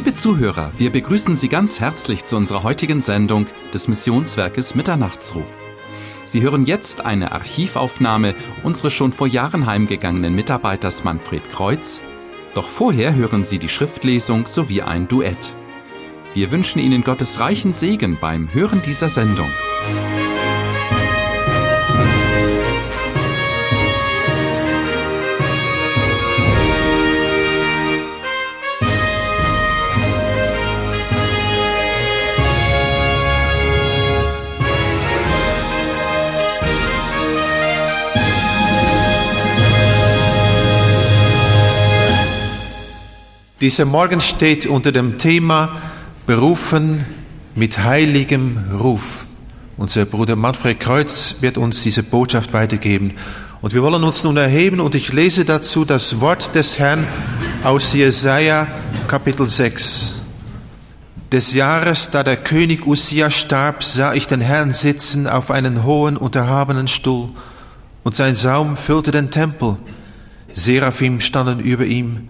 Liebe Zuhörer, wir begrüßen Sie ganz herzlich zu unserer heutigen Sendung des Missionswerkes Mitternachtsruf. Sie hören jetzt eine Archivaufnahme unseres schon vor Jahren heimgegangenen Mitarbeiters Manfred Kreuz, doch vorher hören Sie die Schriftlesung sowie ein Duett. Wir wünschen Ihnen Gottes reichen Segen beim Hören dieser Sendung. Dieser Morgen steht unter dem Thema Berufen mit heiligem Ruf. Unser Bruder Manfred Kreuz wird uns diese Botschaft weitergeben. Und wir wollen uns nun erheben und ich lese dazu das Wort des Herrn aus Jesaja Kapitel 6. Des Jahres, da der König Usia starb, sah ich den Herrn sitzen auf einen hohen und erhabenen Stuhl und sein Saum füllte den Tempel. Seraphim standen über ihm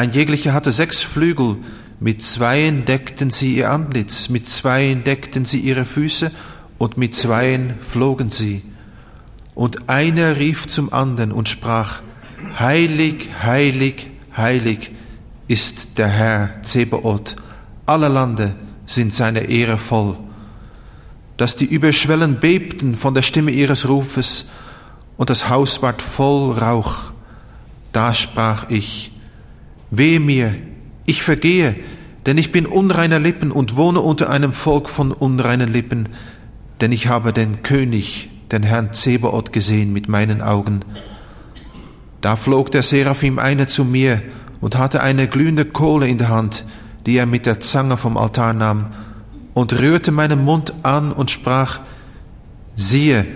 ein jeglicher hatte sechs Flügel, mit zweien deckten sie ihr Antlitz, mit zweien deckten sie ihre Füße und mit zweien flogen sie. Und einer rief zum anderen und sprach, Heilig, heilig, heilig ist der Herr Zebaoth, alle Lande sind seine Ehre voll. Dass die Überschwellen bebten von der Stimme ihres Rufes und das Haus ward voll Rauch. Da sprach ich, Wehe mir, ich vergehe, denn ich bin unreiner Lippen und wohne unter einem Volk von unreinen Lippen, denn ich habe den König, den Herrn Zebaoth gesehen mit meinen Augen. Da flog der Seraphim eine zu mir und hatte eine glühende Kohle in der Hand, die er mit der Zange vom Altar nahm, und rührte meinen Mund an und sprach, siehe,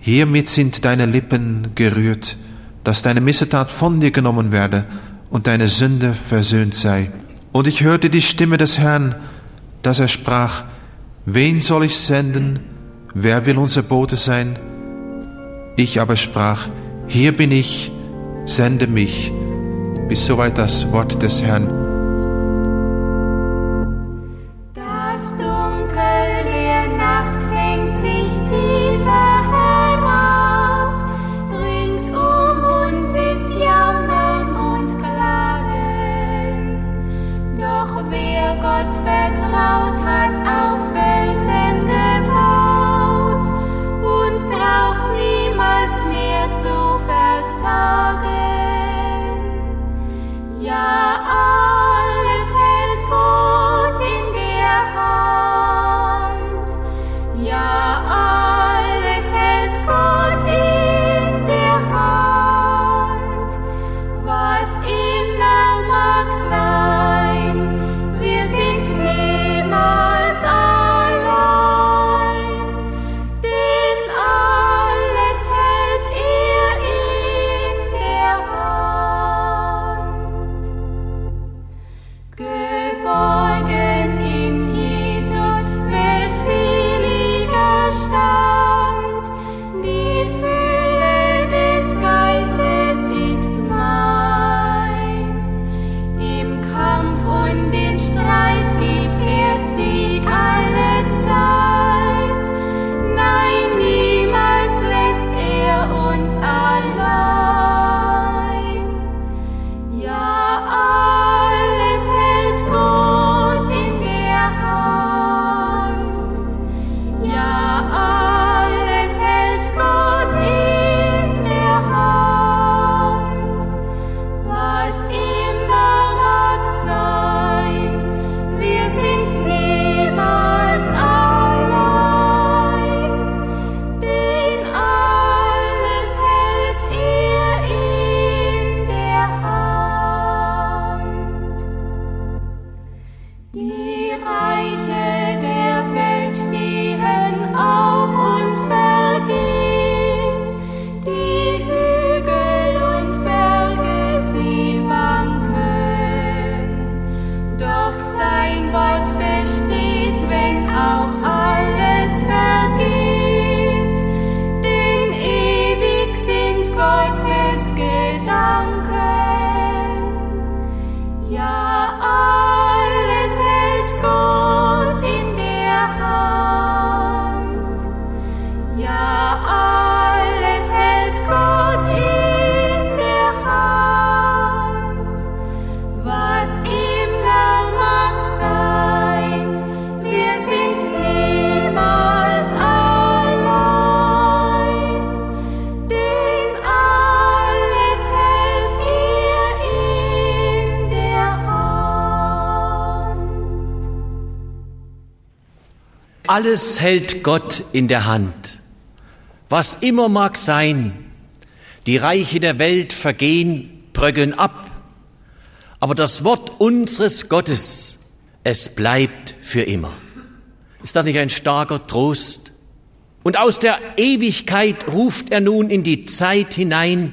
hiermit sind deine Lippen gerührt, dass deine Missetat von dir genommen werde, und deine Sünde versöhnt sei. Und ich hörte die Stimme des Herrn, dass er sprach, wen soll ich senden? Wer will unser Bote sein? Ich aber sprach, hier bin ich, sende mich. Bis soweit das Wort des Herrn. Die alles hält Gott in der Hand. Was immer mag sein, die Reiche der Welt vergehen, bröckeln ab, aber das Wort unseres Gottes, es bleibt für immer. Ist das nicht ein starker Trost? Und aus der Ewigkeit ruft er nun in die Zeit hinein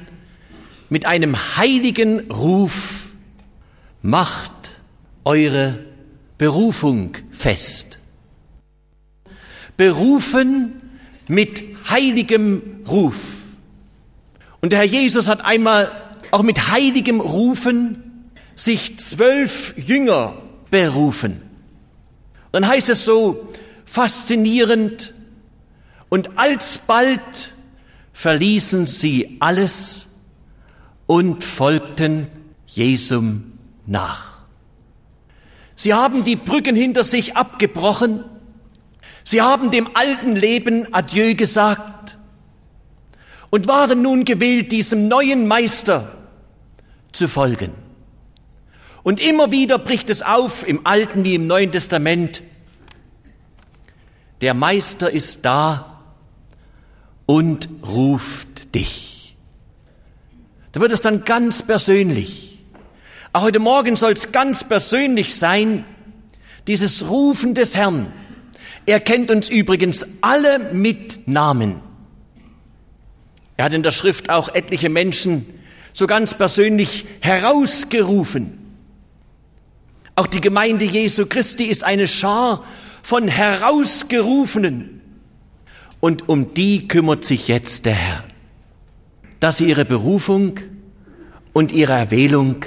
mit einem heiligen Ruf, macht eure Berufung fest. Berufen mit heiligem Ruf. Und der Herr Jesus hat einmal auch mit heiligem Rufen sich zwölf Jünger berufen. Dann heißt es so faszinierend, und alsbald verließen sie alles und folgten Jesum nach. Sie haben die Brücken hinter sich abgebrochen. Sie haben dem alten Leben Adieu gesagt und waren nun gewählt, diesem neuen Meister zu folgen. Und immer wieder bricht es auf, im Alten wie im Neuen Testament. Der Meister ist da und ruft dich. Da wird es dann ganz persönlich. Auch heute Morgen soll es ganz persönlich sein, dieses Rufen des Herrn. Er kennt uns übrigens alle mit Namen. Er hat in der Schrift auch etliche Menschen so ganz persönlich herausgerufen. Auch die Gemeinde Jesu Christi ist eine Schar von Herausgerufenen. Und um die kümmert sich jetzt der Herr, dass sie ihre Berufung und ihre Erwählung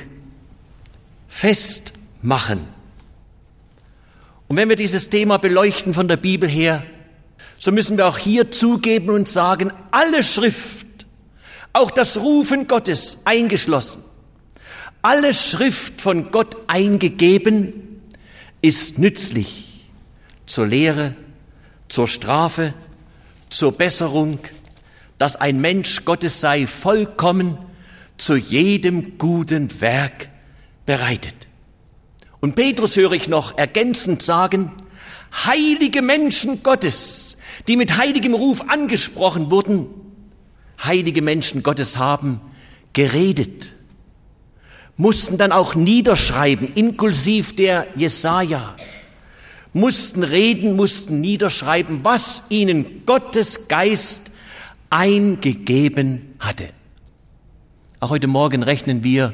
festmachen. Und wenn wir dieses Thema beleuchten von der Bibel her, so müssen wir auch hier zugeben und sagen, alle Schrift, auch das Rufen Gottes eingeschlossen, alle Schrift von Gott eingegeben, ist nützlich zur Lehre, zur Strafe, zur Besserung, dass ein Mensch Gottes sei vollkommen zu jedem guten Werk bereitet. Und Petrus höre ich noch ergänzend sagen, heilige Menschen Gottes, die mit heiligem Ruf angesprochen wurden, heilige Menschen Gottes haben geredet mussten dann auch niederschreiben, inklusive der Jesaja, mussten reden, mussten niederschreiben, was ihnen Gottes Geist eingegeben hatte. Auch heute Morgen rechnen wir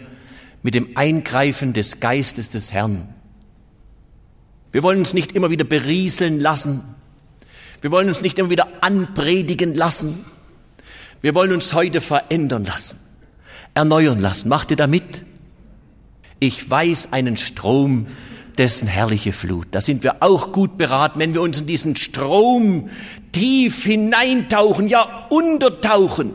mit dem Eingreifen des Geistes des Herrn. Wir wollen uns nicht immer wieder berieseln lassen. Wir wollen uns nicht immer wieder anpredigen lassen. Wir wollen uns heute verändern lassen, erneuern lassen. Macht ihr da mit? Ich weiß einen Strom, dessen herrliche Flut. Da sind wir auch gut beraten, wenn wir uns in diesen Strom tief hineintauchen, ja untertauchen,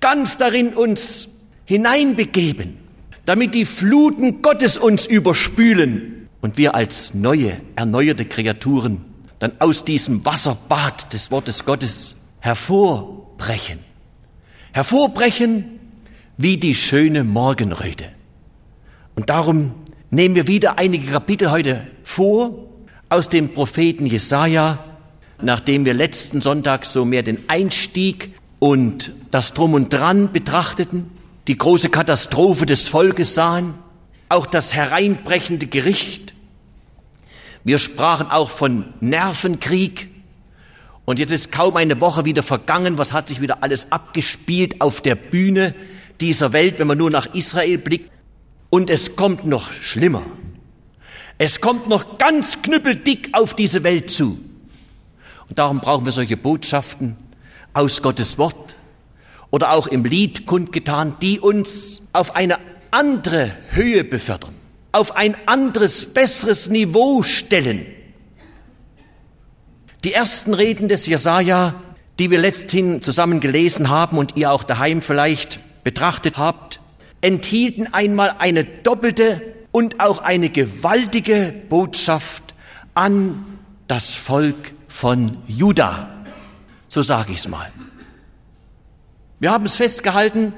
ganz darin uns hineinbegeben, damit die Fluten Gottes uns überspülen und wir als neue, erneuerte Kreaturen dann aus diesem Wasserbad des Wortes Gottes hervorbrechen. Hervorbrechen wie die schöne Morgenröte. Und darum nehmen wir wieder einige Kapitel heute vor aus dem Propheten Jesaja, nachdem wir letzten Sonntag so mehr den Einstieg und das Drum und Dran betrachteten, die große Katastrophe des Volkes sahen, auch das hereinbrechende Gericht. Wir sprachen auch von Nervenkrieg. Und jetzt ist kaum eine Woche wieder vergangen. Was hat sich wieder alles abgespielt auf der Bühne dieser Welt, wenn man nur nach Israel blickt? Und es kommt noch schlimmer. Es kommt noch ganz knüppeldick auf diese Welt zu. Und darum brauchen wir solche Botschaften aus Gottes Wort oder auch im Lied kundgetan, die uns auf eine andere Höhe befördern, auf ein anderes, besseres Niveau stellen. Die ersten Reden des Jesaja, die wir letzthin zusammen gelesen haben und ihr auch daheim vielleicht betrachtet habt, enthielten einmal eine doppelte und auch eine gewaltige Botschaft an das Volk von Juda. So sage ich es mal. Wir haben es festgehalten,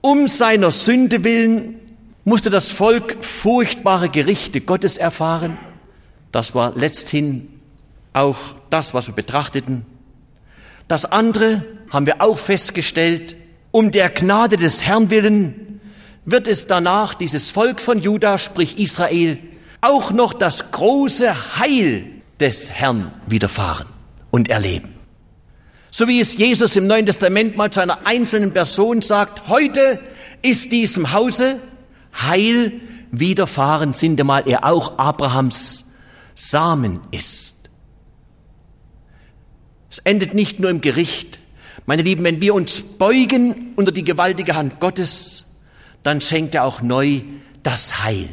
um seiner Sünde willen musste das Volk furchtbare Gerichte Gottes erfahren. Das war letzthin auch das, was wir betrachteten. Das andere haben wir auch festgestellt, um der Gnade des Herrn willen wird es danach dieses Volk von Juda, sprich Israel, auch noch das große Heil des Herrn widerfahren und erleben. So wie es Jesus im Neuen Testament mal zu einer einzelnen Person sagt, heute ist diesem Hause Heil widerfahren, sind einmal er auch Abrahams Samen ist. Es endet nicht nur im Gericht. Meine Lieben, wenn wir uns beugen unter die gewaltige Hand Gottes, dann schenkt er auch neu das Heil.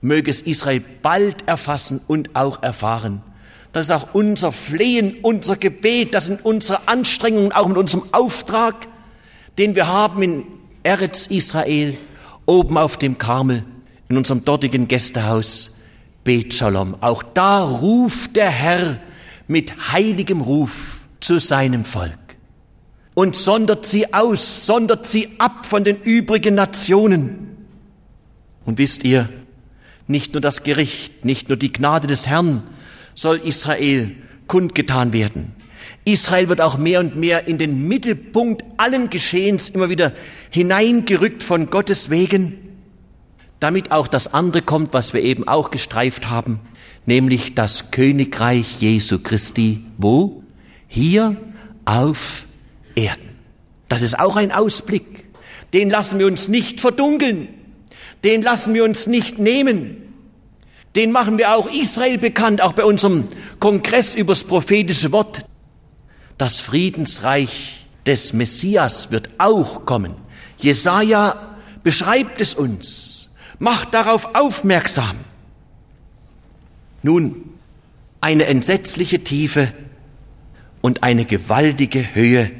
Möge es Israel bald erfassen und auch erfahren. Das ist auch unser Flehen, unser Gebet, das sind unsere Anstrengungen, auch mit unserem Auftrag, den wir haben in Eretz Israel, oben auf dem Karmel, in unserem dortigen Gästehaus, Bet Shalom. Auch da ruft der Herr mit heiligem Ruf zu seinem Volk und sondert sie aus, sondert sie ab von den übrigen Nationen. Und wisst ihr, nicht nur das Gericht, nicht nur die Gnade des Herrn soll Israel kundgetan werden. Israel wird auch mehr und mehr in den Mittelpunkt allen Geschehens immer wieder hineingerückt von Gottes wegen, damit auch das andere kommt, was wir eben auch gestreift haben, nämlich das Königreich Jesu Christi. Wo? Hier auf Erden. Das ist auch ein Ausblick. Den lassen wir uns nicht verdunkeln. Den lassen wir uns nicht nehmen. Den machen wir auch Israel bekannt, auch bei unserem Kongress übers prophetische Wort. Das Friedensreich des Messias wird auch kommen. Jesaja beschreibt es uns, macht darauf aufmerksam. Nun, eine entsetzliche Tiefe und eine gewaltige Höhe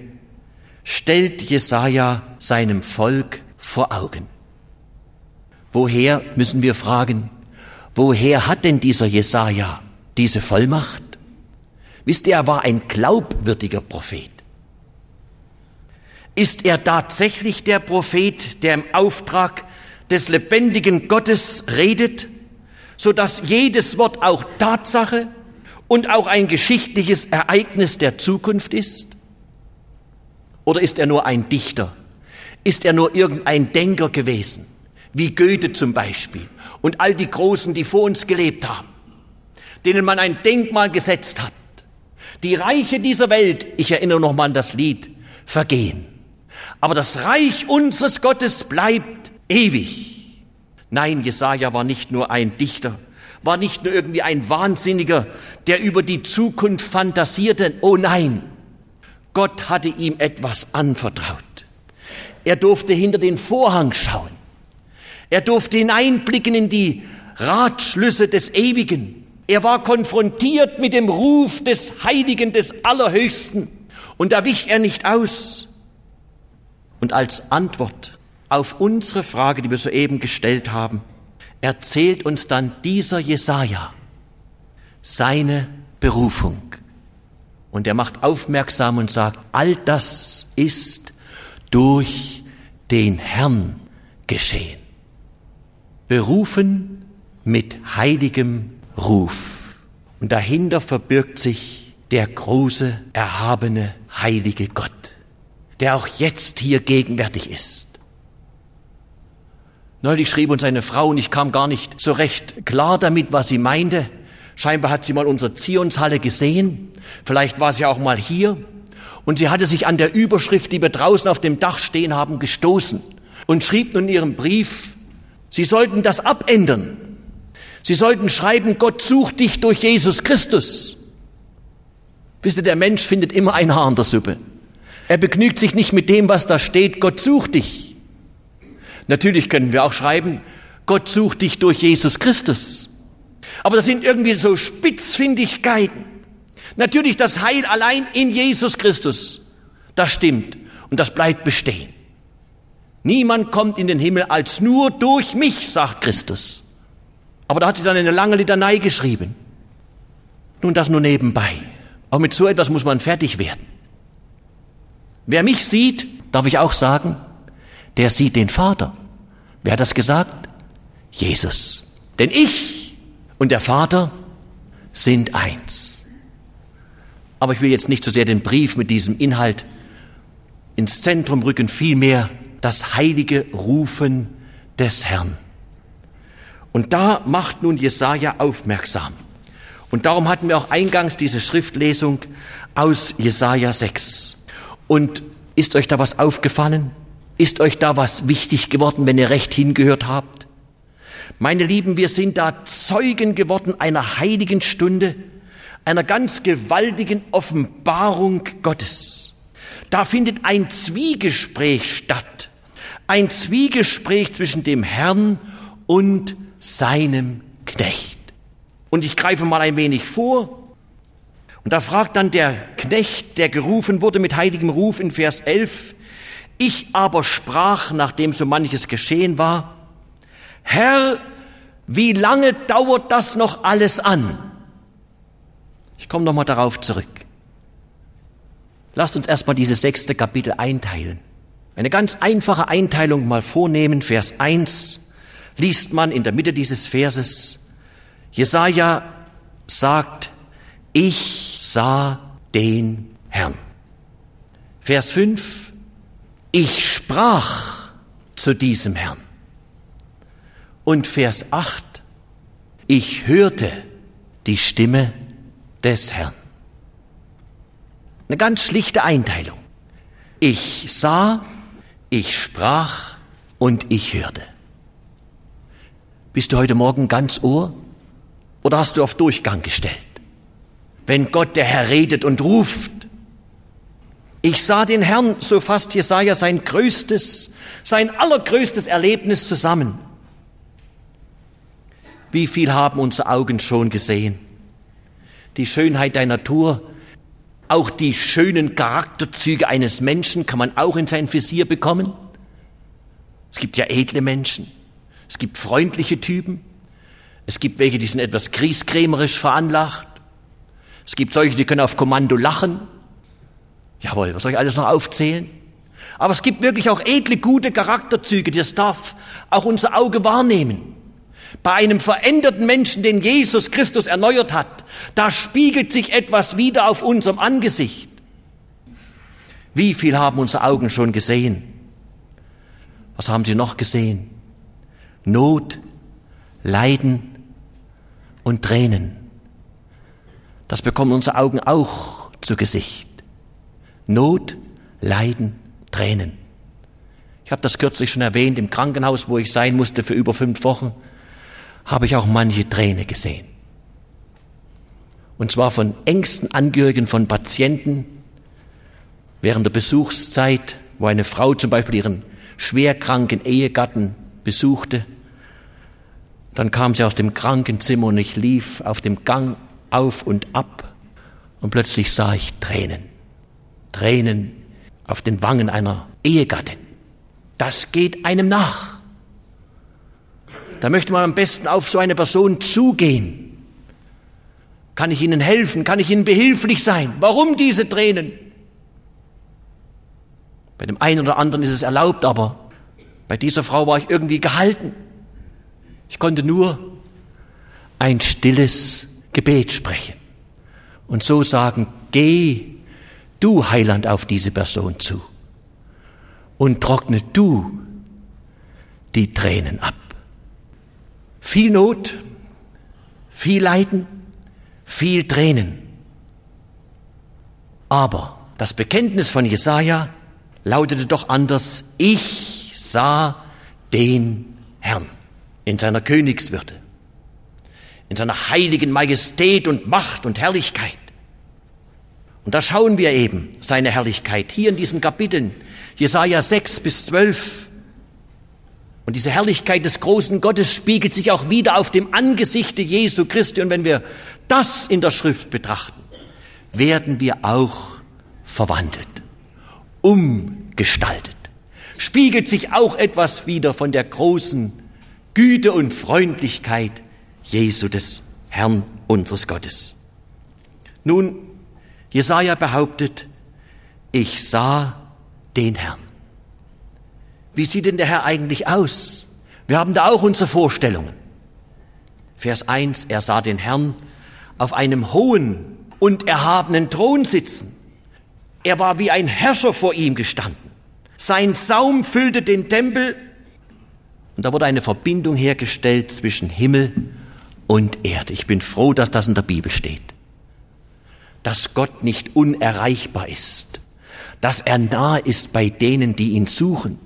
stellt Jesaja seinem Volk vor Augen. Woher müssen wir fragen? Woher hat denn dieser Jesaja diese Vollmacht? Wisst ihr, er war ein glaubwürdiger Prophet. Ist er tatsächlich der Prophet, der im Auftrag des lebendigen Gottes redet? so dass jedes Wort auch Tatsache und auch ein geschichtliches Ereignis der Zukunft ist? Oder ist er nur ein Dichter? Ist er nur irgendein Denker gewesen? Wie Goethe zum Beispiel und all die Großen, die vor uns gelebt haben, denen man ein Denkmal gesetzt hat. Die Reiche dieser Welt, ich erinnere noch mal an das Lied, vergehen. Aber das Reich unseres Gottes bleibt ewig. Nein, Jesaja war nicht nur ein Dichter, war nicht nur irgendwie ein Wahnsinniger, der über die Zukunft fantasierte. Oh nein, Gott hatte ihm etwas anvertraut. Er durfte hinter den Vorhang schauen. Er durfte hineinblicken in die Ratschlüsse des Ewigen. Er war konfrontiert mit dem Ruf des Heiligen, des Allerhöchsten. Und da wich er nicht aus. Und als Antwort auf unsere Frage, die wir soeben gestellt haben, erzählt uns dann dieser Jesaja seine Berufung. Und er macht aufmerksam und sagt, all das ist durch den Herrn geschehen. Berufen mit heiligem Ruf. Und dahinter verbirgt sich der große, erhabene, heilige Gott, der auch jetzt hier gegenwärtig ist. Neulich schrieb uns eine Frau und ich kam gar nicht so recht klar damit, was sie meinte. Scheinbar hat sie mal unsere Zionshalle gesehen. Vielleicht war sie auch mal hier. Und sie hatte sich an der Überschrift, die wir draußen auf dem Dach stehen haben, gestoßen und schrieb nun in ihrem Brief, sie sollten das abändern. Sie sollten schreiben, Gott sucht dich durch Jesus Christus. Wisst ihr, der Mensch findet immer ein Haar in der Suppe. Er begnügt sich nicht mit dem, was da steht, Gott sucht dich. Natürlich können wir auch schreiben, Gott sucht dich durch Jesus Christus. Aber das sind irgendwie so Spitzfindigkeiten. Natürlich das Heil allein in Jesus Christus. Das stimmt und das bleibt bestehen. Niemand kommt in den Himmel als nur durch mich, sagt Christus. Aber da hat sie dann eine lange Litanei geschrieben. Nun das nur nebenbei. Auch mit so etwas muss man fertig werden. Wer mich sieht, darf ich auch sagen, der sieht den Vater. Wer hat das gesagt? Jesus. Denn ich und der Vater sind eins. Aber ich will jetzt nicht so sehr den Brief mit diesem Inhalt ins Zentrum rücken, vielmehr das heilige Rufen des Herrn. Und da macht nun Jesaja aufmerksam. Und darum hatten wir auch eingangs diese Schriftlesung aus Jesaja 6. Und ist euch da was aufgefallen? Ist euch da was wichtig geworden, wenn ihr recht hingehört habt? Meine Lieben, wir sind da Zeugen geworden einer heiligen Stunde, einer ganz gewaltigen Offenbarung Gottes. Da findet ein Zwiegespräch statt. Ein Zwiegespräch zwischen dem Herrn und seinem Knecht. Und ich greife mal ein wenig vor. Und da fragt dann der Knecht, der gerufen wurde mit heiligem Ruf in Vers 11, ich aber sprach, nachdem so manches geschehen war, Herr, wie lange dauert das noch alles an? Ich komme nochmal darauf zurück. Lasst uns erstmal dieses sechste Kapitel einteilen. Eine ganz einfache Einteilung mal vornehmen. Vers 1 liest man in der Mitte dieses Verses. Jesaja sagt, ich sah den Herrn. Vers 5, ich sprach zu diesem Herrn. Und Vers 8, ich hörte die Stimme des Herrn. Eine ganz schlichte Einteilung. Ich sah, ich sprach und ich hörte. Bist du heute Morgen ganz Ohr oder hast du auf Durchgang gestellt? Wenn Gott der Herr redet und ruft, ich sah den Herrn, so fasst Jesaja sein größtes, sein allergrößtes Erlebnis zusammen. Wie viel haben unsere Augen schon gesehen? Die Schönheit der Natur, auch die schönen Charakterzüge eines Menschen kann man auch in sein Visier bekommen. Es gibt ja edle Menschen, es gibt freundliche Typen, es gibt welche, die sind etwas grieskrämerisch veranlagt, es gibt solche, die können auf Kommando lachen. Jawohl, was soll ich alles noch aufzählen? Aber es gibt wirklich auch edle, gute Charakterzüge, das darf auch unser Auge wahrnehmen. Bei einem veränderten Menschen, den Jesus Christus erneuert hat, da spiegelt sich etwas wieder auf unserem Angesicht. Wie viel haben unsere Augen schon gesehen? Was haben sie noch gesehen? Not, Leiden und Tränen. Das bekommen unsere Augen auch zu Gesicht. Not, Leiden, Tränen. Ich habe das kürzlich schon erwähnt, im Krankenhaus, wo ich sein musste für über fünf Wochen habe ich auch manche Träne gesehen. Und zwar von engsten Angehörigen von Patienten während der Besuchszeit, wo eine Frau zum Beispiel ihren schwerkranken Ehegatten besuchte. Dann kam sie aus dem Krankenzimmer und ich lief auf dem Gang auf und ab und plötzlich sah ich Tränen. Tränen auf den Wangen einer Ehegattin. Das geht einem nach. Da möchte man am besten auf so eine Person zugehen. Kann ich Ihnen helfen? Kann ich Ihnen behilflich sein? Warum diese Tränen? Bei dem einen oder anderen ist es erlaubt, aber bei dieser Frau war ich irgendwie gehalten. Ich konnte nur ein stilles Gebet sprechen und so sagen, geh du Heiland auf diese Person zu und trockne du die Tränen ab. Viel Not, viel Leiden, viel Tränen. Aber das Bekenntnis von Jesaja lautete doch anders. Ich sah den Herrn in seiner Königswürde, in seiner heiligen Majestät und Macht und Herrlichkeit. Und da schauen wir eben seine Herrlichkeit hier in diesen Kapiteln, Jesaja 6 bis 12. Und diese Herrlichkeit des großen Gottes spiegelt sich auch wieder auf dem Angesichte Jesu Christi. Und wenn wir das in der Schrift betrachten, werden wir auch verwandelt, umgestaltet. Spiegelt sich auch etwas wieder von der großen Güte und Freundlichkeit Jesu des Herrn unseres Gottes. Nun, Jesaja behauptet, ich sah den Herrn. Wie sieht denn der Herr eigentlich aus? Wir haben da auch unsere Vorstellungen. Vers 1, er sah den Herrn auf einem hohen und erhabenen Thron sitzen. Er war wie ein Herrscher vor ihm gestanden. Sein Saum füllte den Tempel und da wurde eine Verbindung hergestellt zwischen Himmel und Erde. Ich bin froh, dass das in der Bibel steht. Dass Gott nicht unerreichbar ist, dass er nahe ist bei denen, die ihn suchen,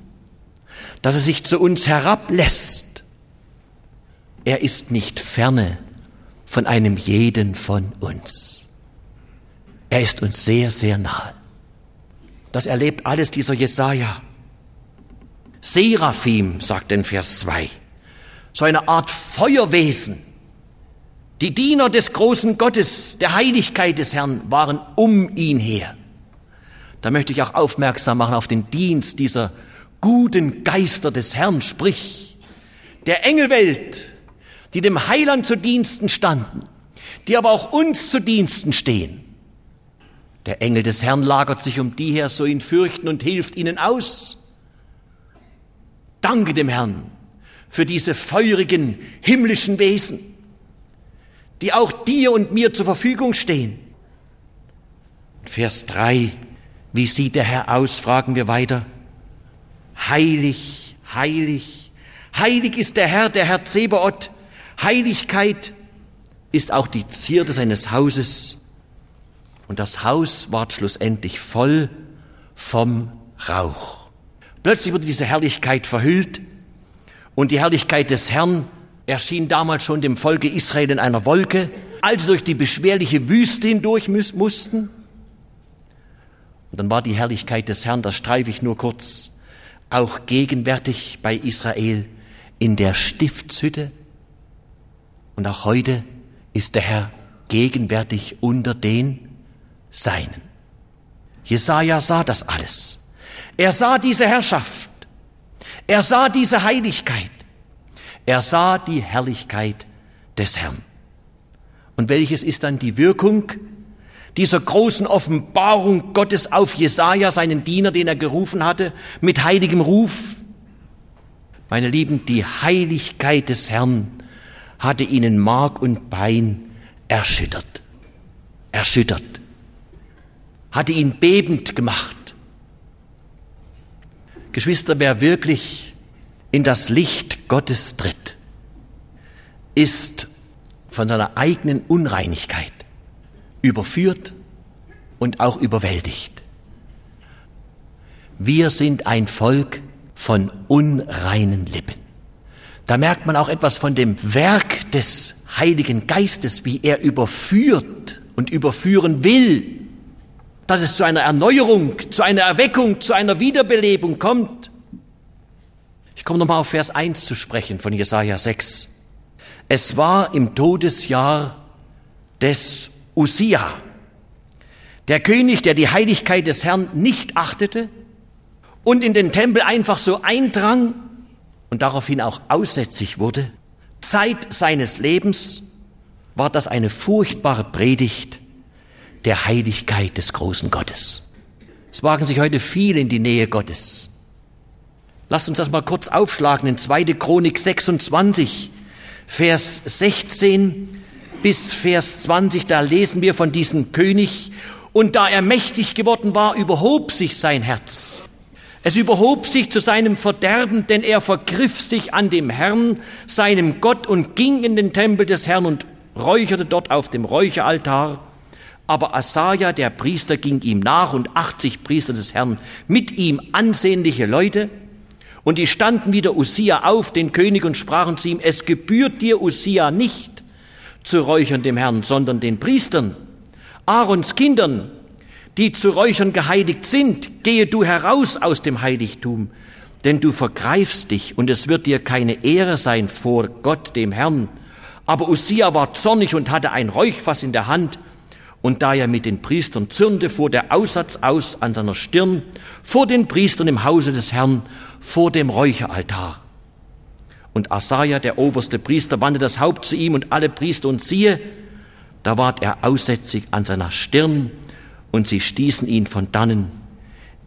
dass er sich zu uns herablässt. Er ist nicht ferne von einem jeden von uns. Er ist uns sehr, sehr nahe. Das erlebt alles dieser Jesaja. Seraphim, sagt in Vers 2, so eine Art Feuerwesen. Die Diener des großen Gottes, der Heiligkeit des Herrn, waren um ihn her. Da möchte ich auch aufmerksam machen auf den Dienst dieser guten Geister des Herrn, sprich der Engelwelt, die dem Heiland zu Diensten standen, die aber auch uns zu Diensten stehen. Der Engel des Herrn lagert sich um die her, so ihn fürchten und hilft ihnen aus. Danke dem Herrn für diese feurigen himmlischen Wesen, die auch dir und mir zur Verfügung stehen. Vers 3, wie sieht der Herr aus, fragen wir weiter. Heilig, heilig, heilig ist der Herr, der Herr Zebaoth. Heiligkeit ist auch die Zierde seines Hauses. Und das Haus ward schlussendlich voll vom Rauch. Plötzlich wurde diese Herrlichkeit verhüllt und die Herrlichkeit des Herrn erschien damals schon dem Volke Israel in einer Wolke, als sie durch die beschwerliche Wüste hindurch mussten. Und dann war die Herrlichkeit des Herrn, das streife ich nur kurz, auch gegenwärtig bei Israel in der Stiftshütte. Und auch heute ist der Herr gegenwärtig unter den Seinen. Jesaja sah das alles. Er sah diese Herrschaft. Er sah diese Heiligkeit. Er sah die Herrlichkeit des Herrn. Und welches ist dann die Wirkung dieser großen Offenbarung Gottes auf Jesaja, seinen Diener, den er gerufen hatte, mit heiligem Ruf? Meine Lieben, die Heiligkeit des Herrn hatte ihnen Mark und Bein erschüttert. Erschüttert. Hatte ihn bebend gemacht. Geschwister, wer wirklich in das Licht Gottes tritt, ist von seiner eigenen Unreinigkeit überführt und auch überwältigt. Wir sind ein Volk von unreinen Lippen. Da merkt man auch etwas von dem Werk des Heiligen Geistes, wie er überführt und überführen will dass es zu einer Erneuerung, zu einer Erweckung, zu einer Wiederbelebung kommt. Ich komme nochmal auf Vers 1 zu sprechen von Jesaja 6. Es war im Todesjahr des Usia, der König, der die Heiligkeit des Herrn nicht achtete und in den Tempel einfach so eindrang und daraufhin auch aussätzig wurde. Zeit seines Lebens war das eine furchtbare Predigt der Heiligkeit des großen Gottes. Es wagen sich heute viele in die Nähe Gottes. Lasst uns das mal kurz aufschlagen in 2. Chronik 26, Vers 16 bis Vers 20, da lesen wir von diesem König, und da er mächtig geworden war, überhob sich sein Herz. Es überhob sich zu seinem Verderben, denn er vergriff sich an dem Herrn, seinem Gott, und ging in den Tempel des Herrn und räucherte dort auf dem Räucheraltar. Aber Asaja, der Priester, ging ihm nach und 80 Priester des Herrn, mit ihm ansehnliche Leute. Und die standen wieder Usia auf, den König, und sprachen zu ihm, es gebührt dir, Usia, nicht zu räuchern dem Herrn, sondern den Priestern, Aarons Kindern, die zu räuchern geheiligt sind. Gehe du heraus aus dem Heiligtum, denn du vergreifst dich, und es wird dir keine Ehre sein vor Gott, dem Herrn. Aber Usia war zornig und hatte ein Räuchfass in der Hand, und da er mit den Priestern zürnte, fuhr der Aussatz aus an seiner Stirn, vor den Priestern im Hause des Herrn, vor dem Räucheraltar. Und Asaja, der oberste Priester, wandte das Haupt zu ihm und alle Priester und siehe, da ward er aussätzig an seiner Stirn und sie stießen ihn von dannen.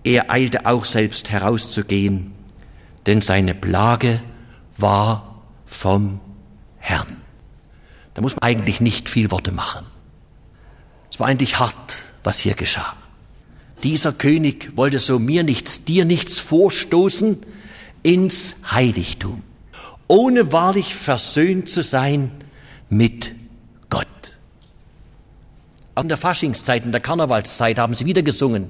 Er eilte auch selbst herauszugehen, denn seine Plage war vom Herrn. Da muss man eigentlich nicht viel Worte machen Es war eigentlich hart, was hier geschah. Dieser König wollte so mir nichts, dir nichts vorstoßen ins Heiligtum, ohne wahrlich versöhnt zu sein mit Gott. In der Faschingszeit, in der Karnevalszeit haben sie wieder gesungen.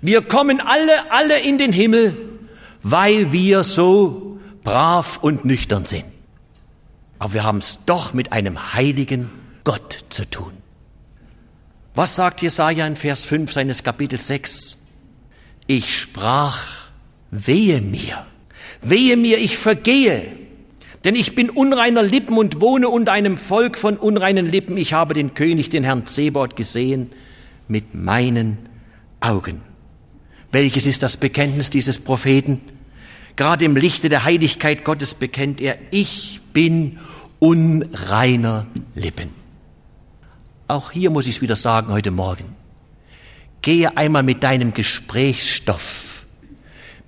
Wir kommen alle, alle in den Himmel, weil wir so brav und nüchtern sind. Aber wir haben es doch mit einem heiligen Gott zu tun. Was sagt Jesaja in Vers 5 seines Kapitels 6? Ich sprach, wehe mir, wehe mir, ich vergehe, denn ich bin unreiner Lippen und wohne unter einem Volk von unreinen Lippen. Ich habe den König, den Herrn Zebot, gesehen mit meinen Augen. Welches ist das Bekenntnis dieses Propheten? Gerade im Lichte der Heiligkeit Gottes bekennt er, ich bin unreiner Lippen. Auch hier muss ich es wieder sagen heute Morgen. Gehe einmal mit deinem Gesprächsstoff,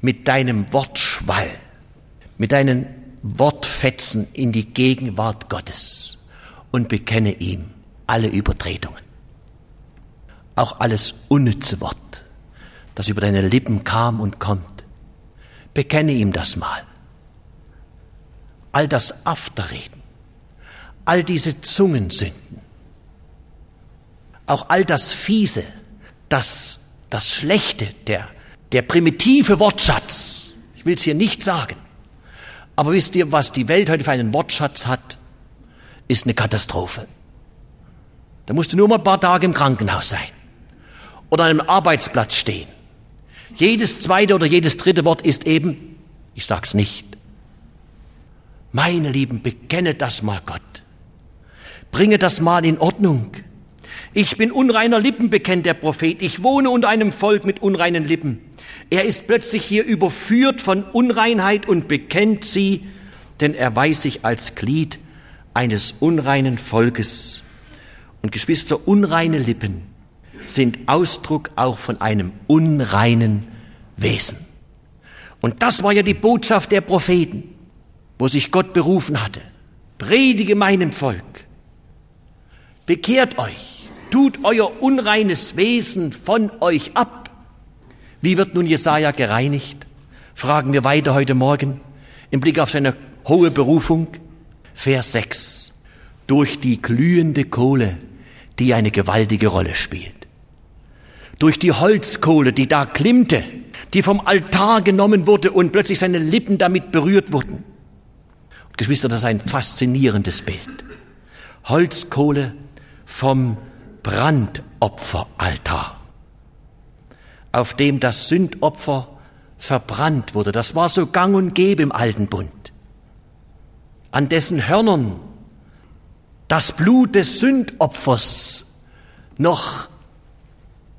mit deinem Wortschwall, mit deinen Wortfetzen in die Gegenwart Gottes und bekenne ihm alle Übertretungen. Auch alles unnütze Wort, das über deine Lippen kam und kommt. Bekenne ihm das mal. All das Afterreden, all diese Zungensünden, auch all das Fiese, das, das Schlechte, der, der primitive Wortschatz. Ich will es hier nicht sagen. Aber wisst ihr, was die Welt heute für einen Wortschatz hat? Ist eine Katastrophe. Da musst du nur mal ein paar Tage im Krankenhaus sein oder an einem Arbeitsplatz stehen. Jedes zweite oder jedes dritte Wort ist eben, ich sag's nicht. Meine Lieben, bekenne das mal Gott. Bringe das mal in Ordnung. Ich bin unreiner Lippen, bekennt der Prophet. Ich wohne unter einem Volk mit unreinen Lippen. Er ist plötzlich hier überführt von Unreinheit und bekennt sie, denn er weiß sich als Glied eines unreinen Volkes. Und Geschwister, unreine Lippen sind Ausdruck auch von einem unreinen Wesen. Und das war ja die Botschaft der Propheten, wo sich Gott berufen hatte. Predige meinem Volk. Bekehrt euch tut euer unreines Wesen von euch ab. Wie wird nun Jesaja gereinigt? Fragen wir weiter heute Morgen im Blick auf seine hohe Berufung. Vers 6. Durch die glühende Kohle, die eine gewaltige Rolle spielt. Durch die Holzkohle, die da klimmte, die vom Altar genommen wurde und plötzlich seine Lippen damit berührt wurden. Und Geschwister, das ist ein faszinierendes Bild. Holzkohle vom Brandopferaltar, auf dem das Sündopfer verbrannt wurde. Das war so gang und gäbe im alten Bund. An dessen Hörnern das Blut des Sündopfers noch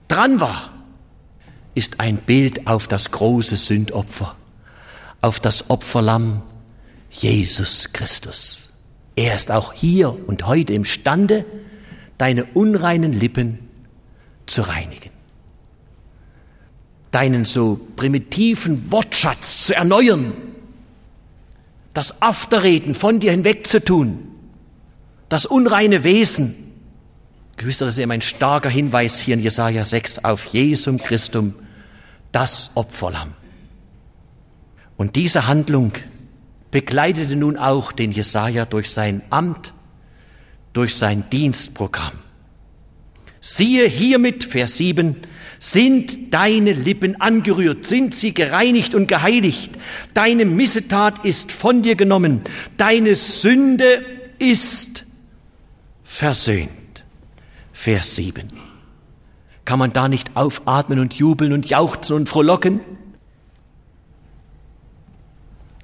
dran war, ist ein Bild auf das große Sündopfer, auf das Opferlamm Jesus Christus. Er ist auch hier und heute imstande, deine unreinen Lippen zu reinigen, deinen so primitiven Wortschatz zu erneuern, das Afterreden von dir hinwegzutun, das unreine Wesen. Gewiss, das ist eben ein starker Hinweis hier in Jesaja 6 auf Jesum Christum, das Opferlamm. Und diese Handlung begleitete nun auch den Jesaja durch sein Amt durch sein Dienstprogramm. Siehe hiermit, Vers 7, sind deine Lippen angerührt, sind sie gereinigt und geheiligt. Deine Missetat ist von dir genommen, deine Sünde ist versöhnt. Vers 7. Kann man da nicht aufatmen und jubeln und jauchzen und frohlocken?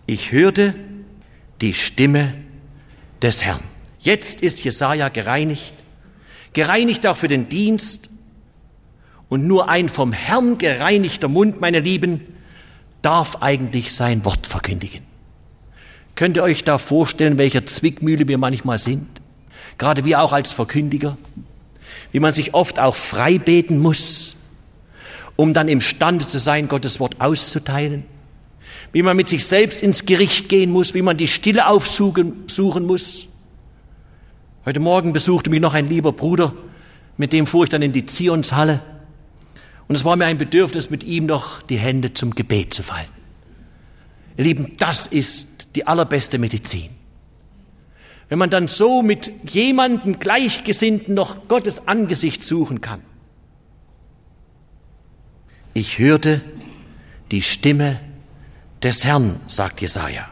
Ich hörte die Stimme des Herrn. Jetzt ist Jesaja gereinigt, gereinigt auch für den Dienst. Und nur ein vom Herrn gereinigter Mund, meine Lieben, darf eigentlich sein Wort verkündigen. Könnt ihr euch da vorstellen, welcher Zwickmühle wir manchmal sind? Gerade wir auch als Verkündiger. Wie man sich oft auch frei beten muss, um dann imstande zu sein, Gottes Wort auszuteilen. Wie man mit sich selbst ins Gericht gehen muss, wie man die Stille aufsuchen muss Heute Morgen besuchte mich noch ein lieber Bruder, Mit dem fuhr ich dann in die Zionshalle und es war mir ein Bedürfnis, mit ihm noch die Hände zum Gebet zu falten. Ihr Lieben, das ist die allerbeste Medizin. Wenn man dann so mit jemandem Gleichgesinnten noch Gottes Angesicht suchen kann. Ich hörte die Stimme des Herrn, sagt Jesaja.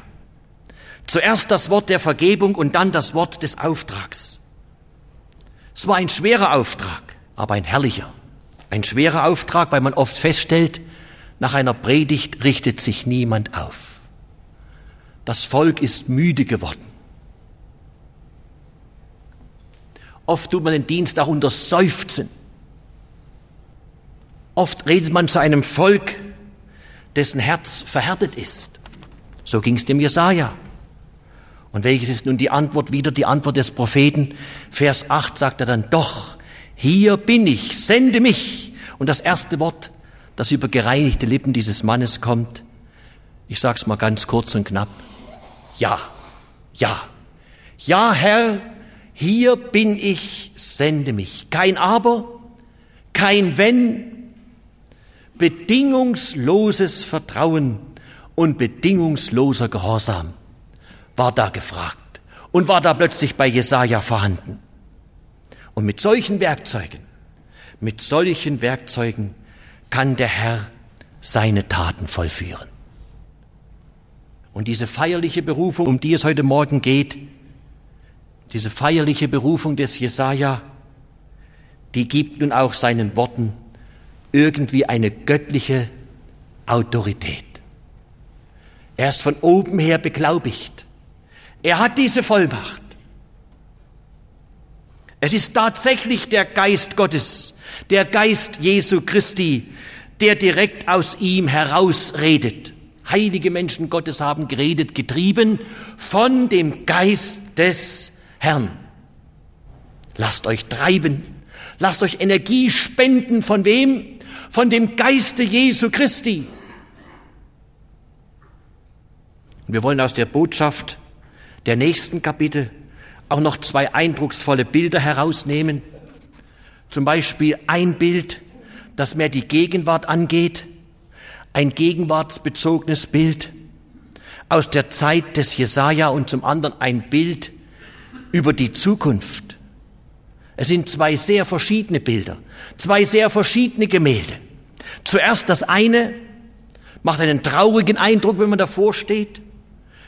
Zuerst das Wort der Vergebung und dann das Wort des Auftrags. Es war ein schwerer Auftrag, aber ein herrlicher. Ein schwerer Auftrag, weil man oft feststellt, nach einer Predigt richtet sich niemand auf. Das Volk ist müde geworden. Oft tut man den Dienst auch unter Seufzen. Oft redet man zu einem Volk, dessen Herz verhärtet ist. So ging es dem Jesaja. Und welches ist nun die Antwort wieder, die Antwort des Propheten? Vers 8 sagt er dann, doch, hier bin ich, sende mich. Und das erste Wort, das über gereinigte Lippen dieses Mannes kommt, ich sag's mal ganz kurz und knapp, ja, ja, ja, Herr, hier bin ich, sende mich. Kein Aber, kein Wenn, bedingungsloses Vertrauen und bedingungsloser Gehorsam war da gefragt und war da plötzlich bei Jesaja vorhanden. Und mit solchen Werkzeugen, mit solchen Werkzeugen kann der Herr seine Taten vollführen. Und diese feierliche Berufung, um die es heute Morgen geht, diese feierliche Berufung des Jesaja, die gibt nun auch seinen Worten irgendwie eine göttliche Autorität. Er ist von oben her beglaubigt. Er hat diese Vollmacht. Es ist tatsächlich der Geist Gottes, der Geist Jesu Christi, der direkt aus ihm herausredet. Heilige Menschen Gottes haben geredet, getrieben von dem Geist des Herrn. Lasst euch treiben, lasst euch Energie spenden von wem? Von dem Geiste Jesu Christi. Wir wollen aus der Botschaft der nächsten Kapitel auch noch zwei eindrucksvolle Bilder herausnehmen. Zum Beispiel ein Bild, das mehr die Gegenwart angeht, ein gegenwartsbezogenes Bild aus der Zeit des Jesaja und zum anderen ein Bild über die Zukunft. Es sind zwei sehr verschiedene Bilder, zwei sehr verschiedene Gemälde. Zuerst das eine macht einen traurigen Eindruck, wenn man davor steht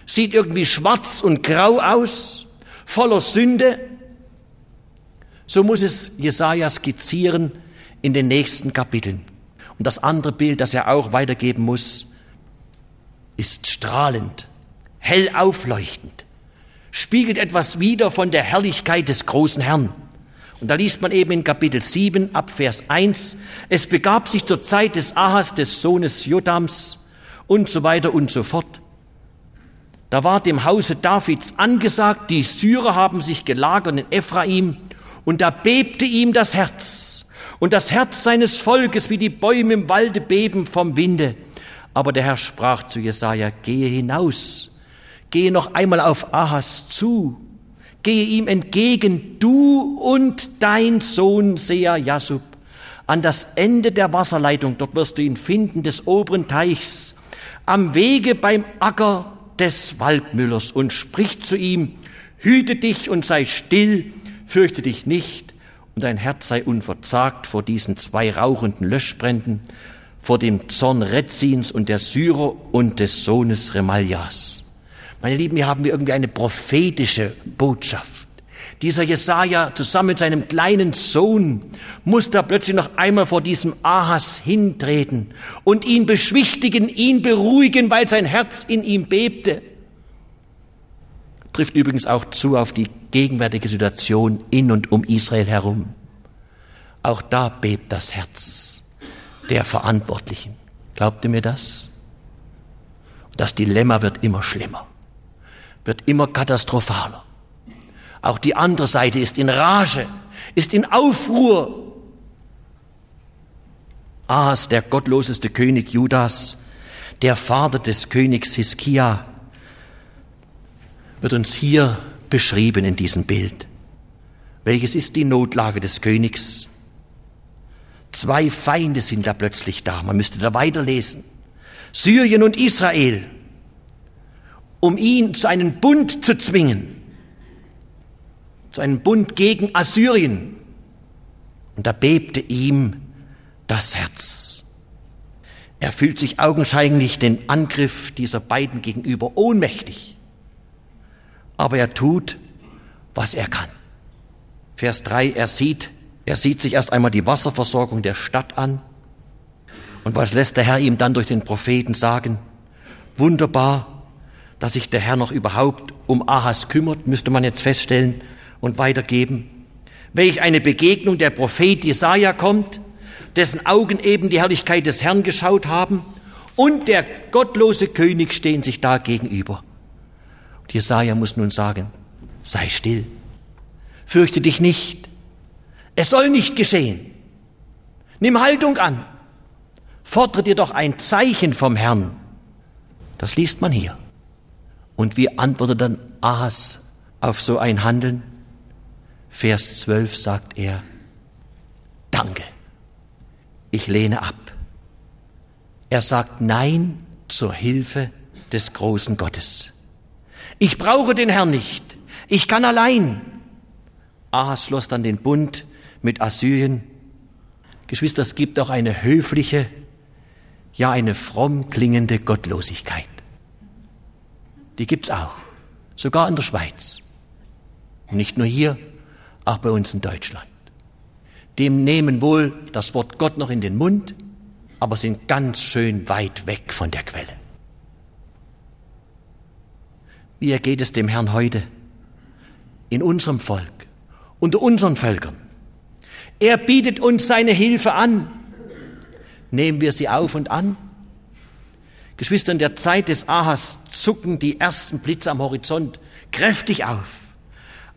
sieht irgendwie schwarz und grau aus, voller Sünde. So muss es Jesaja skizzieren in den nächsten Kapiteln. Und das andere Bild, das er auch weitergeben muss, ist strahlend, hell aufleuchtend, spiegelt etwas wider von der Herrlichkeit des großen Herrn. Und da liest man eben in Kapitel 7 ab Vers 1, es begab sich zur Zeit des Ahas, des Sohnes Jodams und so weiter und so fort. Da war dem Hause Davids angesagt, die Syrer haben sich gelagert in Ephraim, und da bebte ihm das Herz, und das Herz seines Volkes wie die Bäume im Walde beben vom Winde. Aber der Herr sprach zu Jesaja, gehe hinaus, gehe noch einmal auf Ahas zu, gehe ihm entgegen, du und dein Sohn Sea Jasub, an das Ende der Wasserleitung, dort wirst du ihn finden, des oberen Teichs, am Wege beim Acker des Waldmüllers und spricht zu ihm, hüte dich und sei still, fürchte dich nicht, und dein Herz sei unverzagt vor diesen zwei rauchenden Löschbränden, vor dem Zorn Rezins und der Syrer und des Sohnes Remaljas. Meine Lieben, hier haben wir irgendwie eine prophetische Botschaft. Dieser Jesaja zusammen mit seinem kleinen Sohn muss da plötzlich noch einmal vor diesem Ahas hintreten und ihn beschwichtigen, ihn beruhigen, weil sein Herz in ihm bebte. Trifft übrigens auch zu auf die gegenwärtige Situation in und um Israel herum. Auch da bebt das Herz der Verantwortlichen. Glaubt ihr mir das? Das Dilemma wird immer schlimmer, wird immer katastrophaler. Auch die andere Seite ist in Rage, ist in Aufruhr. Ahas, der gottloseste König Judas, der Vater des Königs Hiskia, wird uns hier beschrieben in diesem Bild. Welches ist die Notlage des Königs? Zwei Feinde sind da plötzlich da. Man müsste da weiterlesen. Syrien und Israel, um ihn zu einem Bund zu zwingen, zu einem Bund gegen Assyrien. Und da bebte ihm das Herz. Er fühlt sich augenscheinlich den Angriff dieser beiden gegenüber ohnmächtig. Aber er tut, was er kann. Vers 3, er sieht, er sieht sich erst einmal die Wasserversorgung der Stadt an. Und was lässt der Herr ihm dann durch den Propheten sagen? Wunderbar, dass sich der Herr noch überhaupt um Ahas kümmert, müsste man jetzt feststellen und weitergeben. Welch eine Begegnung der Prophet Jesaja kommt, dessen Augen eben die Herrlichkeit des Herrn geschaut haben, und der gottlose König stehen sich da gegenüber. Und Jesaja muss nun sagen, sei still, fürchte dich nicht, es soll nicht geschehen. Nimm Haltung an, fordere dir doch ein Zeichen vom Herrn. Das liest man hier. Und wie antwortet dann Ahas auf so ein Handeln? Vers 12 sagt er, Danke, ich lehne ab. Er sagt Nein zur Hilfe des großen Gottes. Ich brauche den Herrn nicht, ich kann allein. Ahas schloss dann den Bund mit Assyrien. Geschwister, es gibt auch eine höfliche, ja eine fromm klingende Gottlosigkeit. Die gibt's auch, sogar in der Schweiz. Nicht nur hier, auch bei uns in Deutschland. Dem nehmen wohl das Wort Gott noch in den Mund, aber sind ganz schön weit weg von der Quelle. Wie ergeht es dem Herrn heute in unserem Volk, unter unseren Völkern? Er bietet uns seine Hilfe an. Nehmen wir sie auf und an? Geschwister, in der Zeit des Ahas zucken die ersten Blitze am Horizont kräftig auf.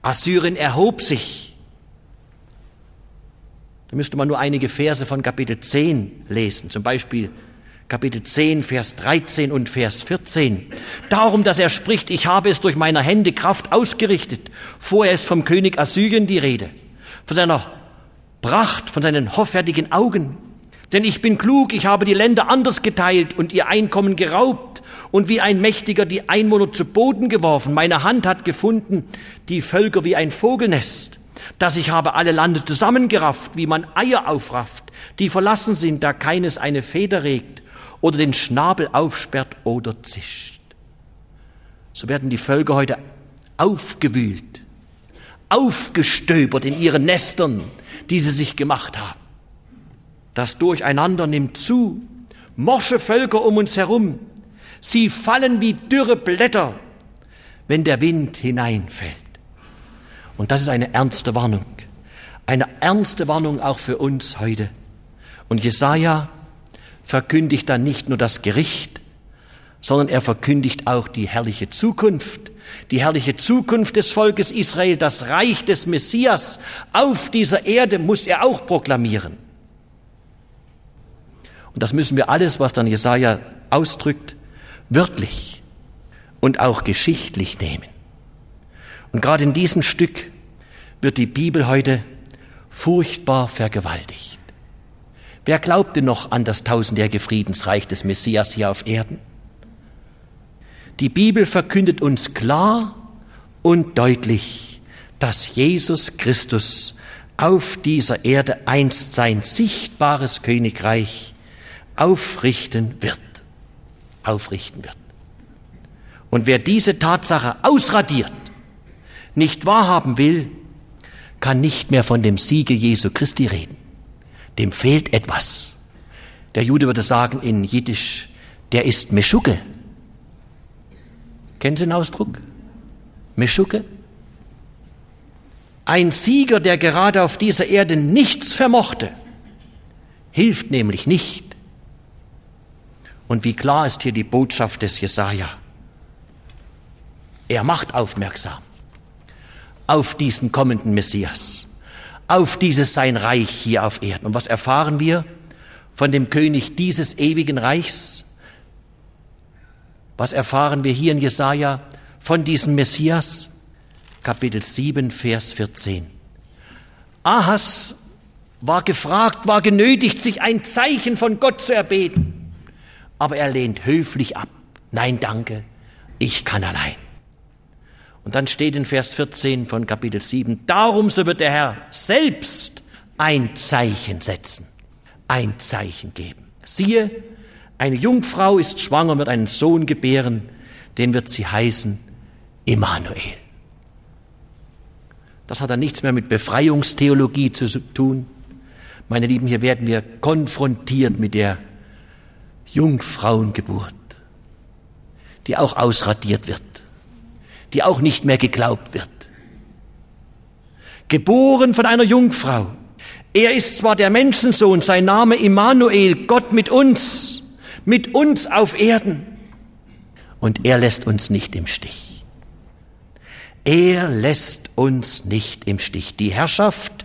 Assyrien erhob sich. Da müsste man nur einige Verse von Kapitel 10 lesen, zum Beispiel Kapitel 10, Vers 13 und Vers 14. Darum, dass er spricht, ich habe es durch meine Hände Kraft ausgerichtet. Vorher ist vom König Assyrien die Rede, von seiner Pracht, von seinen hoffärtigen Augen. Denn ich bin klug, ich habe die Länder anders geteilt und ihr Einkommen geraubt und wie ein Mächtiger die Einwohner zu Boden geworfen. Meine Hand hat gefunden die Völker wie ein Vogelnest, dass ich habe alle Lande zusammengerafft, wie man Eier aufrafft, die verlassen sind, da keines eine Feder regt oder den Schnabel aufsperrt oder zischt. So werden die Völker heute aufgewühlt, aufgestöbert in ihren Nestern, die sie sich gemacht haben. Das Durcheinander nimmt zu, morsche Völker um uns herum, Sie fallen wie dürre Blätter, wenn der Wind hineinfällt. Und das ist eine ernste Warnung. Eine ernste Warnung auch für uns heute. Und Jesaja verkündigt dann nicht nur das Gericht, sondern er verkündigt auch die herrliche Zukunft, die herrliche Zukunft des Volkes Israel, das Reich des Messias auf dieser Erde muss er auch proklamieren. Und das müssen wir alles, was dann Jesaja ausdrückt, wörtlich und auch geschichtlich nehmen. Und gerade in diesem Stück wird die Bibel heute furchtbar vergewaltigt. Wer glaubte noch an das tausendjährige Friedensreich des Messias hier auf Erden? Die Bibel verkündet uns klar und deutlich, dass Jesus Christus auf dieser Erde einst sein sichtbares Königreich aufrichten wird aufrichten wird. Und wer diese Tatsache ausradiert, nicht wahrhaben will, kann nicht mehr von dem Siege Jesu Christi reden. Dem fehlt etwas. Der Jude würde sagen in Jiddisch, der ist Meschuke. Kennen Sie den Ausdruck? Meschuke? Ein Sieger, der gerade auf dieser Erde nichts vermochte, hilft nämlich nicht, und wie klar ist hier die Botschaft des Jesaja? Er macht aufmerksam auf diesen kommenden Messias, auf dieses sein Reich hier auf Erden. Und was erfahren wir von dem König dieses ewigen Reichs? Was erfahren wir hier in Jesaja von diesem Messias? Kapitel 7, Vers 14. Ahas war gefragt, war genötigt, sich ein Zeichen von Gott zu erbeten. Aber er lehnt höflich ab. Nein, danke, ich kann allein. Und dann steht in Vers 14 von Kapitel 7, darum so wird der Herr selbst ein Zeichen setzen, ein Zeichen geben. Siehe, eine Jungfrau ist schwanger, wird einen Sohn gebären, den wird sie heißen Immanuel. Das hat dann nichts mehr mit Befreiungstheologie zu tun. Meine Lieben, hier werden wir konfrontiert mit der Jungfrauengeburt, die auch ausradiert wird, die auch nicht mehr geglaubt wird. Geboren von einer Jungfrau. Er ist zwar der Menschensohn, sein Name Immanuel, Gott mit uns, mit uns auf Erden. Und er lässt uns nicht im Stich. Er lässt uns nicht im Stich. Die Herrschaft,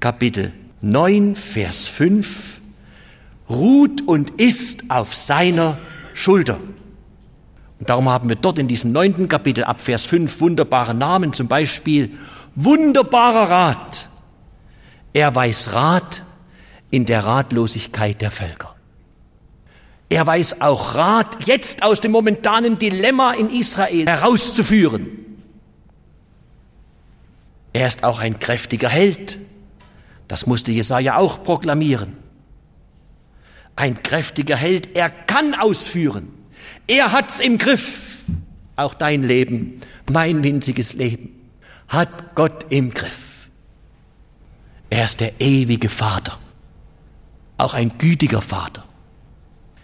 Kapitel 9, Vers 5, ruht und ist auf seiner Schulter. Und darum haben wir dort in diesem neunten Kapitel ab Vers 5 wunderbare Namen, zum Beispiel wunderbarer Rat. Er weiß Rat in der Ratlosigkeit der Völker. Er weiß auch Rat, jetzt aus dem momentanen Dilemma in Israel herauszuführen. Er ist auch ein kräftiger Held. Das musste Jesaja auch proklamieren. Ein kräftiger Held, er kann ausführen. Er hat's im Griff. Auch dein Leben, mein winziges Leben, hat Gott im Griff. Er ist der ewige Vater, auch ein gütiger Vater.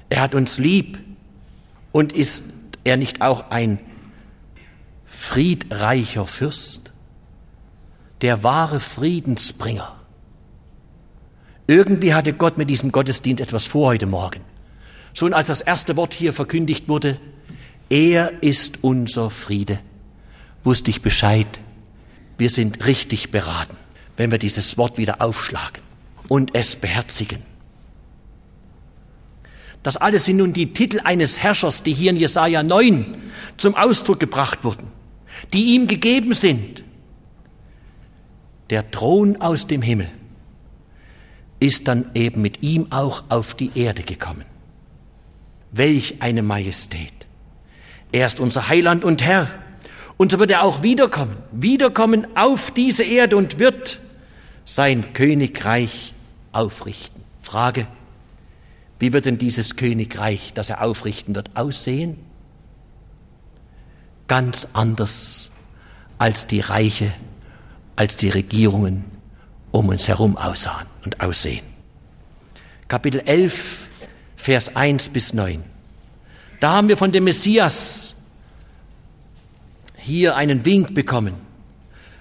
Er hat uns lieb und ist er nicht auch ein friedreicher Fürst, der wahre Friedensbringer? Irgendwie hatte Gott mit diesem Gottesdienst etwas vor heute Morgen. Schon als das erste Wort hier verkündigt wurde, er ist unser Friede, wusste ich Bescheid. Wir sind richtig beraten, wenn wir dieses Wort wieder aufschlagen und es beherzigen. Das alles sind nun die Titel eines Herrschers, die hier in Jesaja 9 zum Ausdruck gebracht wurden, die ihm gegeben sind. Der Thron aus dem Himmel ist dann eben mit ihm auch auf die Erde gekommen. Welch eine Majestät. Er ist unser Heiland und Herr. Und so wird er auch wiederkommen, wiederkommen auf diese Erde und wird sein Königreich aufrichten. Frage, wie wird denn dieses Königreich, das er aufrichten wird, aussehen? Ganz anders als die Reiche, als die Regierungen um uns herum aussahen und aussehen. Kapitel 11, Vers 1 bis 9. Da haben wir von dem Messias hier einen Wink bekommen.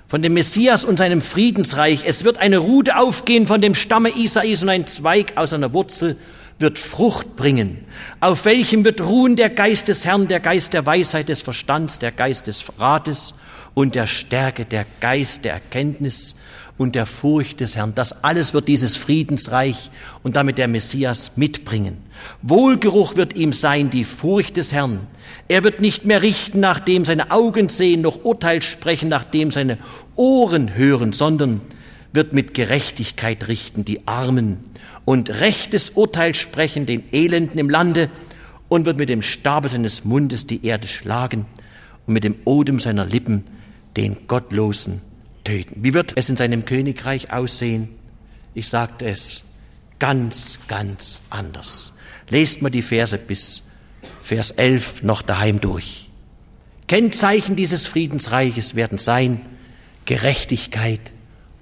Von dem Messias und seinem Friedensreich. Es wird eine Rute aufgehen von dem Stamme Isais und ein Zweig aus einer Wurzel wird Frucht bringen, auf welchem wird ruhen der Geist des Herrn, der Geist der Weisheit, des Verstands, der Geist des Rates und der Stärke, der Geist der Erkenntnis und der Furcht des Herrn. Das alles wird dieses Friedensreich und damit der Messias mitbringen. Wohlgeruch wird ihm sein, die Furcht des Herrn. Er wird nicht mehr richten, nachdem seine Augen sehen, noch Urteil sprechen, nachdem seine Ohren hören, sondern wird mit Gerechtigkeit richten die Armen und rechtes Urteil sprechen den Elenden im Lande und wird mit dem Stabe seines Mundes die Erde schlagen und mit dem Odem seiner Lippen den Gottlosen töten. Wie wird es in seinem Königreich aussehen? Ich sagte es ganz, ganz anders. Lest mal die Verse bis Vers 11 noch daheim durch. Kennzeichen dieses Friedensreiches werden sein Gerechtigkeit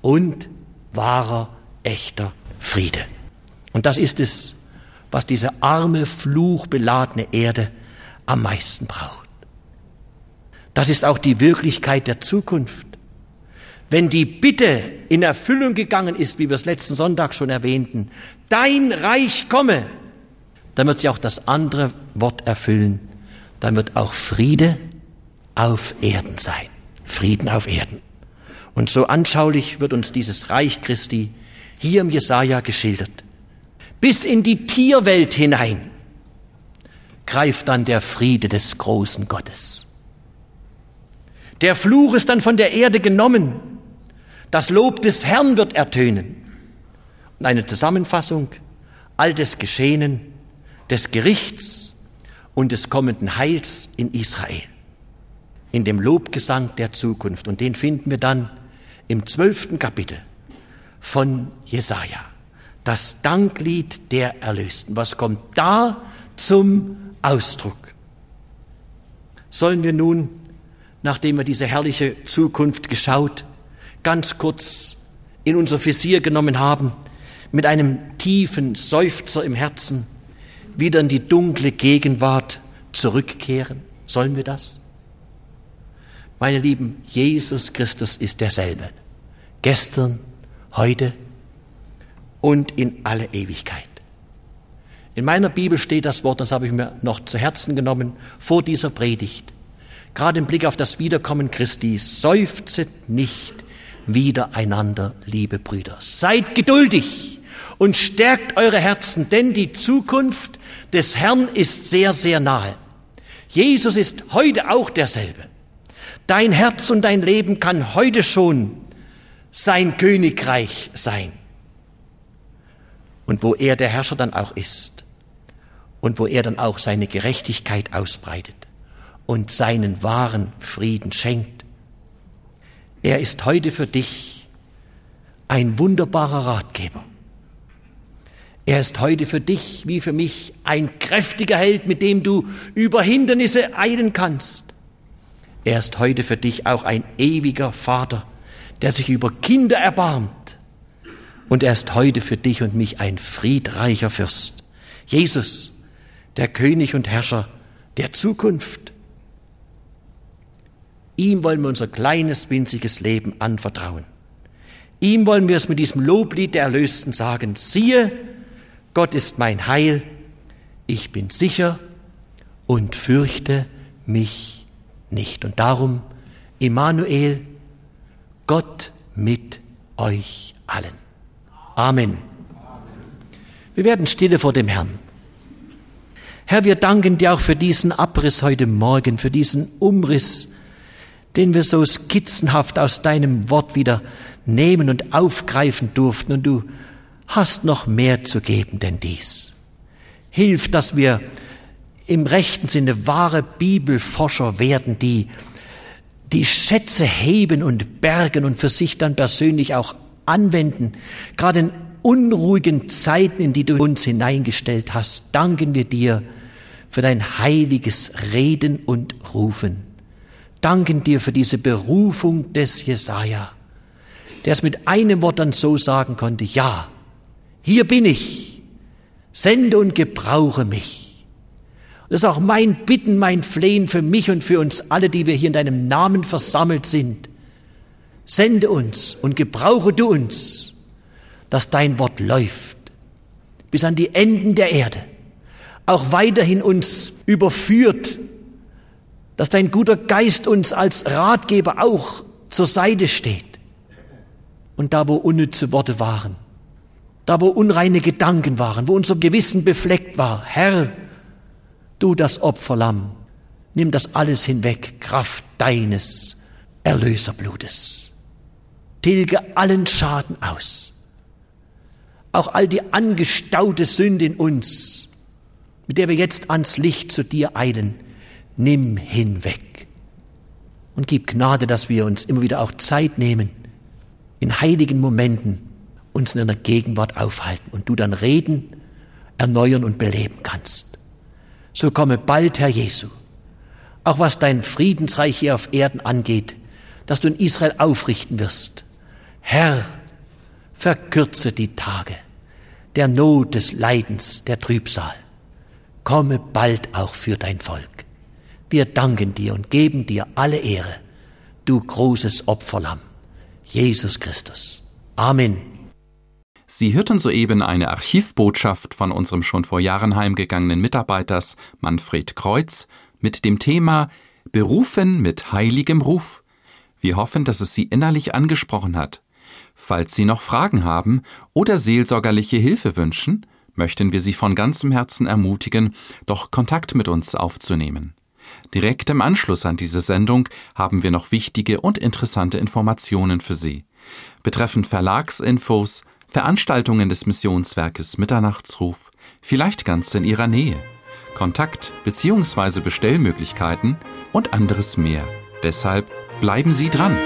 und wahrer, echter Friede. Und das ist es, was diese arme, fluchbeladene Erde am meisten braucht. Das ist auch die Wirklichkeit der Zukunft. Wenn die Bitte in Erfüllung gegangen ist, wie wir es letzten Sonntag schon erwähnten, dein Reich komme, dann wird sich auch das andere Wort erfüllen. Dann wird auch Friede auf Erden sein. Frieden auf Erden. Und so anschaulich wird uns dieses Reich Christi hier im Jesaja geschildert bis in die Tierwelt hinein, greift dann der Friede des großen Gottes. Der Fluch ist dann von der Erde genommen. Das Lob des Herrn wird ertönen. Und eine Zusammenfassung all des Geschehenen, des Gerichts und des kommenden Heils in Israel. In dem Lobgesang der Zukunft. Und den finden wir dann im zwölften Kapitel von Jesaja. Das Danklied der Erlösten. Was kommt da zum Ausdruck? Sollen wir nun, nachdem wir diese herrliche Zukunft geschaut, ganz kurz in unser Visier genommen haben, mit einem tiefen Seufzer im Herzen wieder in die dunkle Gegenwart zurückkehren? Sollen wir das? Meine Lieben, Jesus Christus ist derselbe. Gestern, heute und in alle Ewigkeit. In meiner Bibel steht das Wort, das habe ich mir noch zu Herzen genommen, vor dieser Predigt. Gerade im Blick auf das Wiederkommen Christi, seufzet nicht wieder einander, liebe Brüder. Seid geduldig und stärkt eure Herzen, denn die Zukunft des Herrn ist sehr, sehr nahe. Jesus ist heute auch derselbe. Dein Herz und dein Leben kann heute schon sein Königreich sein. Und wo er der Herrscher dann auch ist und wo er dann auch seine Gerechtigkeit ausbreitet und seinen wahren Frieden schenkt. Er ist heute für dich ein wunderbarer Ratgeber. Er ist heute für dich wie für mich ein kräftiger Held, mit dem du über Hindernisse eilen kannst. Er ist heute für dich auch ein ewiger Vater, der sich über Kinder erbarmt. Und er ist heute für dich und mich ein friedreicher Fürst. Jesus, der König und Herrscher der Zukunft. Ihm wollen wir unser kleines, winziges Leben anvertrauen. Ihm wollen wir es mit diesem Loblied der Erlösten sagen, siehe, Gott ist mein Heil, ich bin sicher und fürchte mich nicht. Und darum, Immanuel, Gott mit euch allen. Amen. Wir werden stille vor dem Herrn. Herr, wir danken dir auch für diesen Abriss heute Morgen, für diesen Umriss, den wir so skizzenhaft aus deinem Wort wieder nehmen und aufgreifen durften. Und du hast noch mehr zu geben denn dies. Hilf, dass wir im rechten Sinne wahre Bibelforscher werden, die die Schätze heben und bergen und für sich dann persönlich auch anwenden. Gerade in unruhigen Zeiten, in die du uns hineingestellt hast, danken wir dir für dein heiliges Reden und Rufen. Danken dir für diese Berufung des Jesaja, der es mit einem Wort dann so sagen konnte, ja, hier bin ich, sende und gebrauche mich. Das ist auch mein Bitten, mein Flehen für mich und für uns alle, die wir hier in deinem Namen versammelt sind. Sende uns und gebrauche du uns, dass dein Wort läuft bis an die Enden der Erde, auch weiterhin uns überführt, dass dein guter Geist uns als Ratgeber auch zur Seite steht. Und da, wo unnütze Worte waren, da wo unreine Gedanken waren, wo unser Gewissen befleckt war. Herr, du das Opferlamm, nimm das alles hinweg, Kraft deines Erlöserblutes. Tilge allen Schaden aus. Auch all die angestaute Sünde in uns, mit der wir jetzt ans Licht zu dir eilen, nimm hinweg. Und gib Gnade, dass wir uns immer wieder auch Zeit nehmen, in heiligen Momenten uns in deiner Gegenwart aufhalten und du dann reden, erneuern und beleben kannst. So komme bald, Herr Jesu, auch was dein Friedensreich hier auf Erden angeht, dass du in Israel aufrichten wirst. Herr, verkürze die Tage der Not, des Leidens, der Trübsal. Komme bald auch für dein Volk. Wir danken dir und geben dir alle Ehre, du großes Opferlamm, Jesus Christus. Amen. Sie hörten soeben eine Archivbotschaft von unserem schon vor Jahren heimgegangenen Mitarbeiters Manfred Kreuz mit dem Thema Berufen mit heiligem Ruf. Wir hoffen, dass es Sie innerlich angesprochen hat. Falls Sie noch Fragen haben oder seelsorgerliche Hilfe wünschen, möchten wir Sie von ganzem Herzen ermutigen, doch Kontakt mit uns aufzunehmen. Direkt im Anschluss an diese Sendung haben wir noch wichtige und interessante Informationen für Sie. Betreffend Verlagsinfos, Veranstaltungen des Missionswerkes Mitternachtsruf, vielleicht ganz in Ihrer Nähe, Kontakt- bzw. Bestellmöglichkeiten und anderes mehr. Deshalb bleiben Sie dran!